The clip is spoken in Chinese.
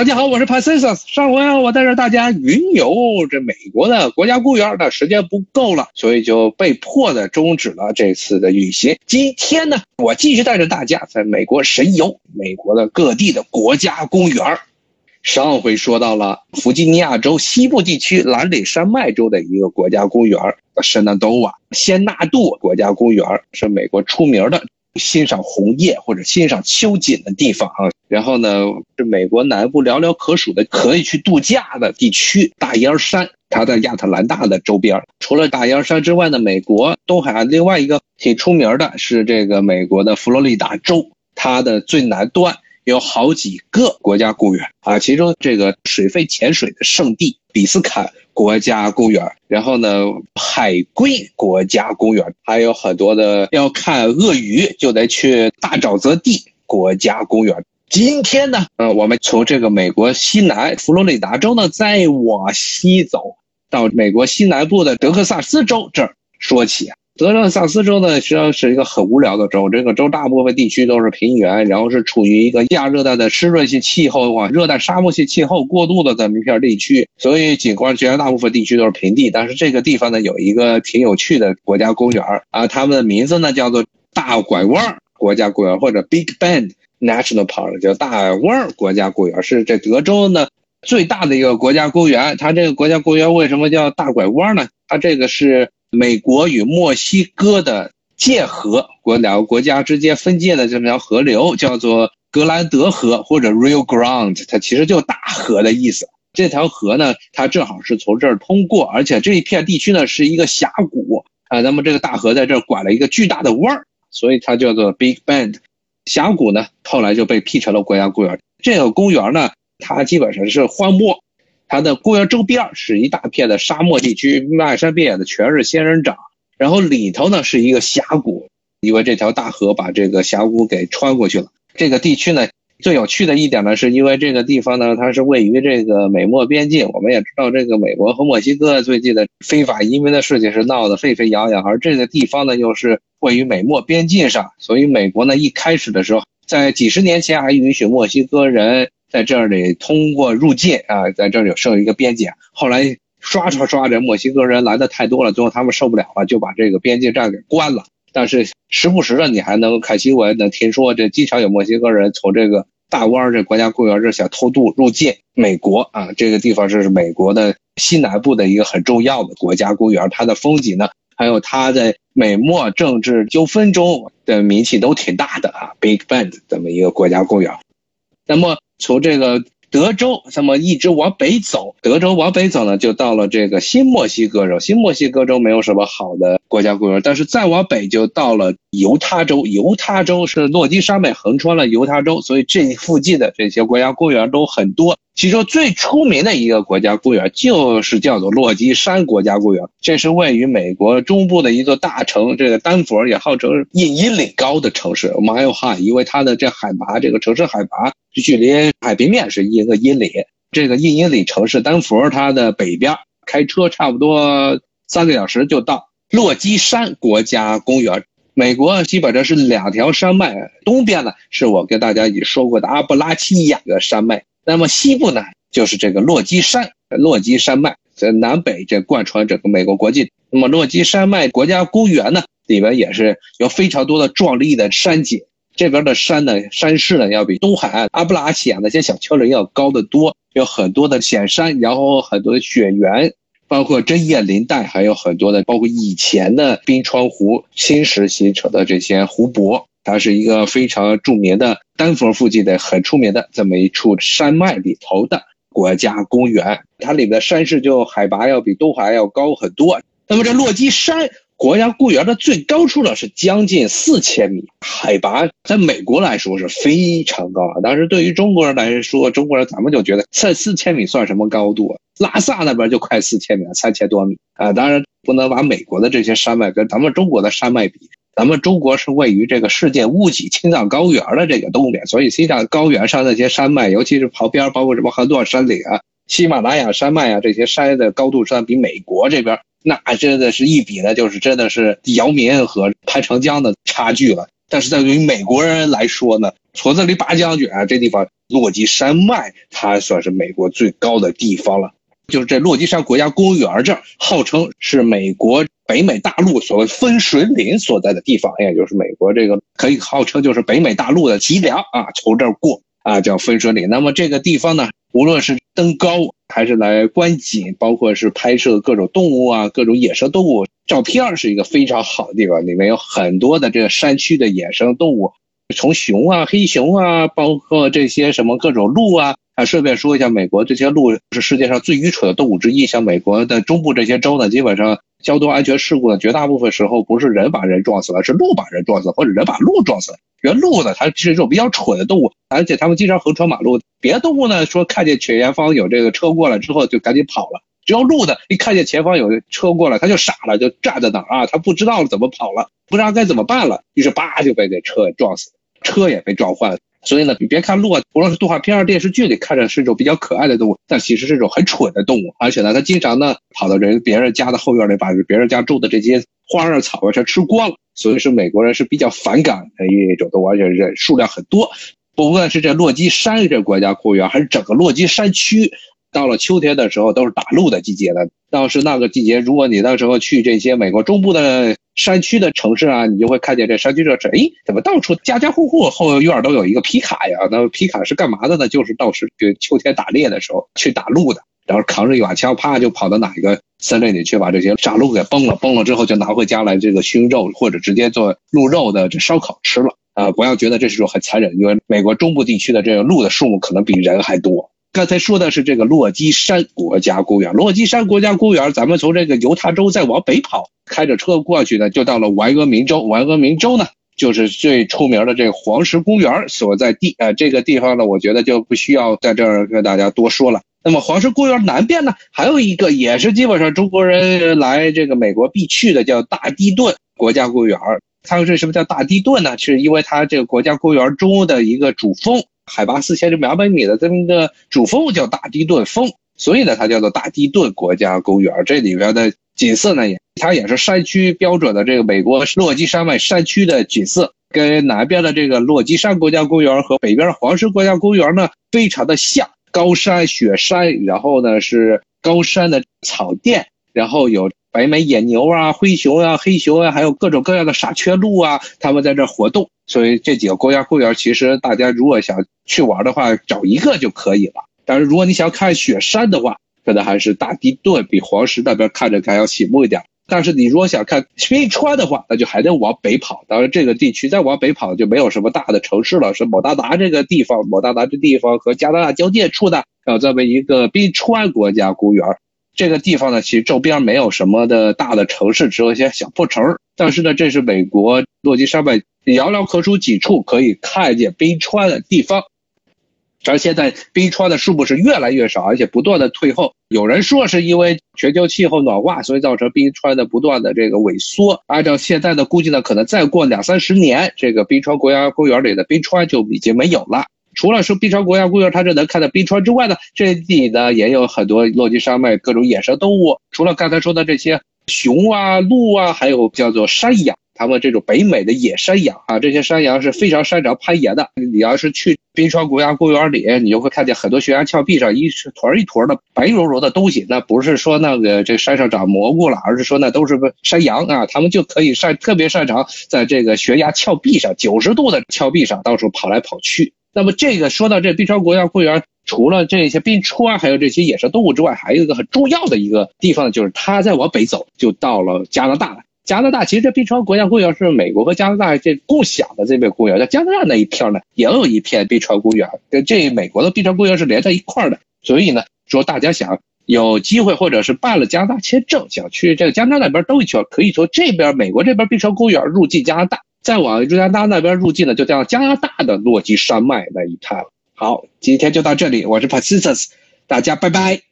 大家好，我是 p a c i s s 上回我带着大家云游这美国的国家公园，那时间不够了，所以就被迫的终止了这次的旅行。今天呢，我继续带着大家在美国神游美国的各地的国家公园。上回说到了弗吉尼亚州西部地区兰里山脉州的一个国家公园——圣纳多瓦仙纳度国家公园，是美国出名的。欣赏红叶或者欣赏秋景的地方啊，然后呢是美国南部寥寥可数的可以去度假的地区。大烟山，它在亚特兰大的周边。除了大烟山之外呢，美国东海岸另外一个挺出名的是这个美国的佛罗里达州，它的最南端。有好几个国家公园啊，其中这个水肺潜水的圣地比斯坎国家公园，然后呢海龟国家公园，还有很多的要看鳄鱼就得去大沼泽地国家公园。今天呢，嗯，我们从这个美国西南佛罗里达州呢再往西走到美国西南部的德克萨斯州这儿说起。德克萨斯州呢，实际上是一个很无聊的州。这个州大部分地区都是平原，然后是处于一个亚热带的湿润性气候啊，热带沙漠性气候过渡的这么一片地区。所以，景观绝大部分地区都是平地，但是这个地方呢，有一个挺有趣的国家公园啊，它们的名字呢叫做大拐弯国家公园或者 Big Bend National Park，叫大弯国家公园，是这德州呢最大的一个国家公园。它这个国家公园为什么叫大拐弯呢？它这个是。美国与墨西哥的界河，国两个国家之间分界的这么条河流叫做格兰德河或者 Rio Grande，它其实就大河的意思。这条河呢，它正好是从这儿通过，而且这一片地区呢是一个峡谷啊。那么这个大河在这儿拐了一个巨大的弯儿，所以它叫做 Big Bend。峡谷呢后来就被辟成了国家公园。这个公园呢，它基本上是荒漠。它的公园周边是一大片的沙漠地区，漫山遍野的全是仙人掌。然后里头呢是一个峡谷，因为这条大河把这个峡谷给穿过去了。这个地区呢最有趣的一点呢，是因为这个地方呢它是位于这个美墨边境。我们也知道，这个美国和墨西哥最近的非法移民的事情是闹得沸沸扬扬，而这个地方呢又是位于美墨边境上，所以美国呢一开始的时候，在几十年前还允许墨西哥人。在这里通过入境啊，在这里设一个边界。后来刷刷刷，这墨西哥人来的太多了，最后他们受不了了，就把这个边界站给关了。但是时不时的，你还能看新闻，能听说这经常有墨西哥人从这个大湾这国家公园这想偷渡入境美国啊。这个地方是美国的西南部的一个很重要的国家公园，它的风景呢，还有它在美墨政治纠纷中的名气都挺大的啊。Big Bend 这么一个国家公园，那么。从这个德州，那么一直往北走，德州往北走呢，就到了这个新墨西哥州。新墨西哥州没有什么好的国家公园，但是再往北就到了犹他州。犹他州是落基山脉横穿了犹他州，所以这附近的这些国家公园都很多。其中最出名的一个国家公园就是叫做落基山国家公园，这是位于美国中部的一座大城。这个丹佛也号称一英里高的城市，Mile High，因为它的这海拔，这个城市海拔距离海平面是一个英里。这个一英里城市丹佛，它的北边开车差不多三个小时就到落基山国家公园。美国基本上是两条山脉，东边呢是我跟大家已经说过的阿布拉契亚的山脉。那么西部呢，就是这个落基山，落基山脉在南北这贯穿整个美国国境。那么落基山脉国家公园呢，里边也是有非常多的壮丽的山景。这边的山呢，山势呢要比东海岸阿布拉契亚那些小丘陵要高得多，有很多的险山，然后很多的雪原，包括针叶林带，还有很多的包括以前的冰川湖侵蚀形成的这些湖泊。它是一个非常著名的丹佛附近的很出名的这么一处山脉里头的国家公园，它里面的山势就海拔要比东海要高很多。那么这落基山国家公园的最高处呢是将近四千米，海拔在美国来说是非常高啊。但是对于中国人来说，中国人咱们就觉得在四千米算什么高度啊？拉萨那边就快四千米了，三千多米啊。当然不能把美国的这些山脉跟咱们中国的山脉比。咱们中国是位于这个世界屋脊青藏高原的这个东边，所以青藏高原上那些山脉，尤其是旁边包括什么横断山岭啊、喜马拉雅山脉啊这些山的高度上，比美国这边那真的是一比呢，就是真的是姚明和潘长江的差距了。但是对于美国人来说呢，矬子里拔将军啊，这地方落基山脉，它算是美国最高的地方了。就是这落基山国家公园这儿，号称是美国北美大陆所谓分水岭所在的地方，也就是美国这个可以号称就是北美大陆的脊梁啊，从这儿过啊叫分水岭。那么这个地方呢，无论是登高还是来观景，包括是拍摄各种动物啊、各种野生动物照片，是一个非常好的地方。里面有很多的这个山区的野生动物，从熊啊、黑熊啊，包括这些什么各种鹿啊。啊，顺便说一下，美国这些鹿是世界上最愚蠢的动物之一。像美国的中部这些州呢，基本上交通安全事故呢，绝大部分时候不是人把人撞死了，是鹿把人撞死，或者人把鹿撞死原。鹿呢，它是一种比较蠢的动物，而且它们经常横穿马路。别的动物呢，说看见前方有这个车过来之后就赶紧跑了，只有鹿呢，一看见前方有车过来，它就傻了，就站在那儿啊，它不知道怎么跑了，不知道该怎么办了，于是叭就被这车撞死，车也被撞坏了。所以呢，你别看鹿，无论是动画片儿、电视剧里看着是一种比较可爱的动物，但其实是一种很蠢的动物。而且呢，它经常呢跑到人别人家的后院里，把别人家种的这些花儿草啊全吃光了。所以是美国人是比较反感的一种动物，而且人数量很多。不论是这落基山这国家公园，还是整个落基山区，到了秋天的时候都是打鹿的季节了。倒是那个季节，如果你到时候去这些美国中部的。山区的城市啊，你就会看见这山区这城，哎，怎么到处家家户户后院都有一个皮卡呀？那皮卡是干嘛的呢？就是到时去秋天打猎的时候去打鹿的，然后扛着一把枪，啪就跑到哪一个森林里去，把这些傻鹿给崩了，崩了之后就拿回家来这个熏肉或者直接做鹿肉的这烧烤吃了啊！不要觉得这是种很残忍，因为美国中部地区的这个鹿的数目可能比人还多。刚才说的是这个落基山国家公园，落基山国家公园，咱们从这个犹他州再往北跑，开着车过去呢，就到了怀俄明州。怀俄明州呢，就是最出名的这个黄石公园所在地。呃，这个地方呢，我觉得就不需要在这儿跟大家多说了。那么黄石公园南边呢，还有一个也是基本上中国人来这个美国必去的，叫大地顿国家公园。它为什么叫大地顿呢？是因为它这个国家公园中的一个主峰。海拔四千两百米的这么一个主峰叫大地顿峰，所以呢，它叫做大地顿国家公园。这里边的景色呢，也它也是山区标准的这个美国落基山脉山区的景色，跟南边的这个落基山国家公园和北边的黄石国家公园呢，非常的像。高山雪山，然后呢是高山的草甸，然后有。北美野牛啊、灰熊啊、黑熊啊，还有各种各样的傻缺鹿啊，他们在这活动。所以这几个国家公园，其实大家如果想去玩的话，找一个就可以了。但是如果你想看雪山的话，可能还是大地顿比黄石那边看着还要醒目一点。但是你如果想看冰川的话，那就还得往北跑。当然，这个地区再往北跑就没有什么大的城市了。是某大达这个地方，某大达这地方和加拿大交界处的，有这么一个冰川国家公园。这个地方呢，其实周边没有什么的大的城市，只有一些小破城。但是呢，这是美国落基山脉寥寥可数几处可以看见冰川的地方。而现在冰川的数目是越来越少，而且不断的退后。有人说是因为全球气候暖化，所以造成冰川的不断的这个萎缩。按照现在的估计呢，可能再过两三十年，这个冰川国家公园里的冰川就已经没有了。除了说冰川国家公园，它这能看到冰川之外呢，这里呢也有很多落基山脉各种野生动物。除了刚才说的这些熊啊、鹿啊，还有叫做山羊，它们这种北美的野山羊啊，这些山羊是非常擅长攀岩的。你要是去冰川国家公园里，你就会看见很多悬崖峭壁上一坨一坨的白茸茸的东西，那不是说那个这山上长蘑菇了，而是说那都是山羊啊，它们就可以擅特别擅长在这个悬崖峭壁上九十度的峭壁上到处跑来跑去。那么这个说到这冰川国家公园，除了这些冰川，还有这些野生动物之外，还有一个很重要的一个地方，就是它再往北走就到了加拿大了。加拿大其实这冰川国家公园是美国和加拿大这共享的这片公园，在加拿大那一片呢也有一片冰川公园，跟这美国的冰川公园是连在一块的。所以呢，说大家想有机会或者是办了加拿大签证，想去这个加拿大那边兜一圈，可以从这边美国这边冰川公园入境加拿大。再往加拿大那边入境呢，就到加拿大的落基山脉那一趟。好，今天就到这里，我是 Pacific，大家拜拜。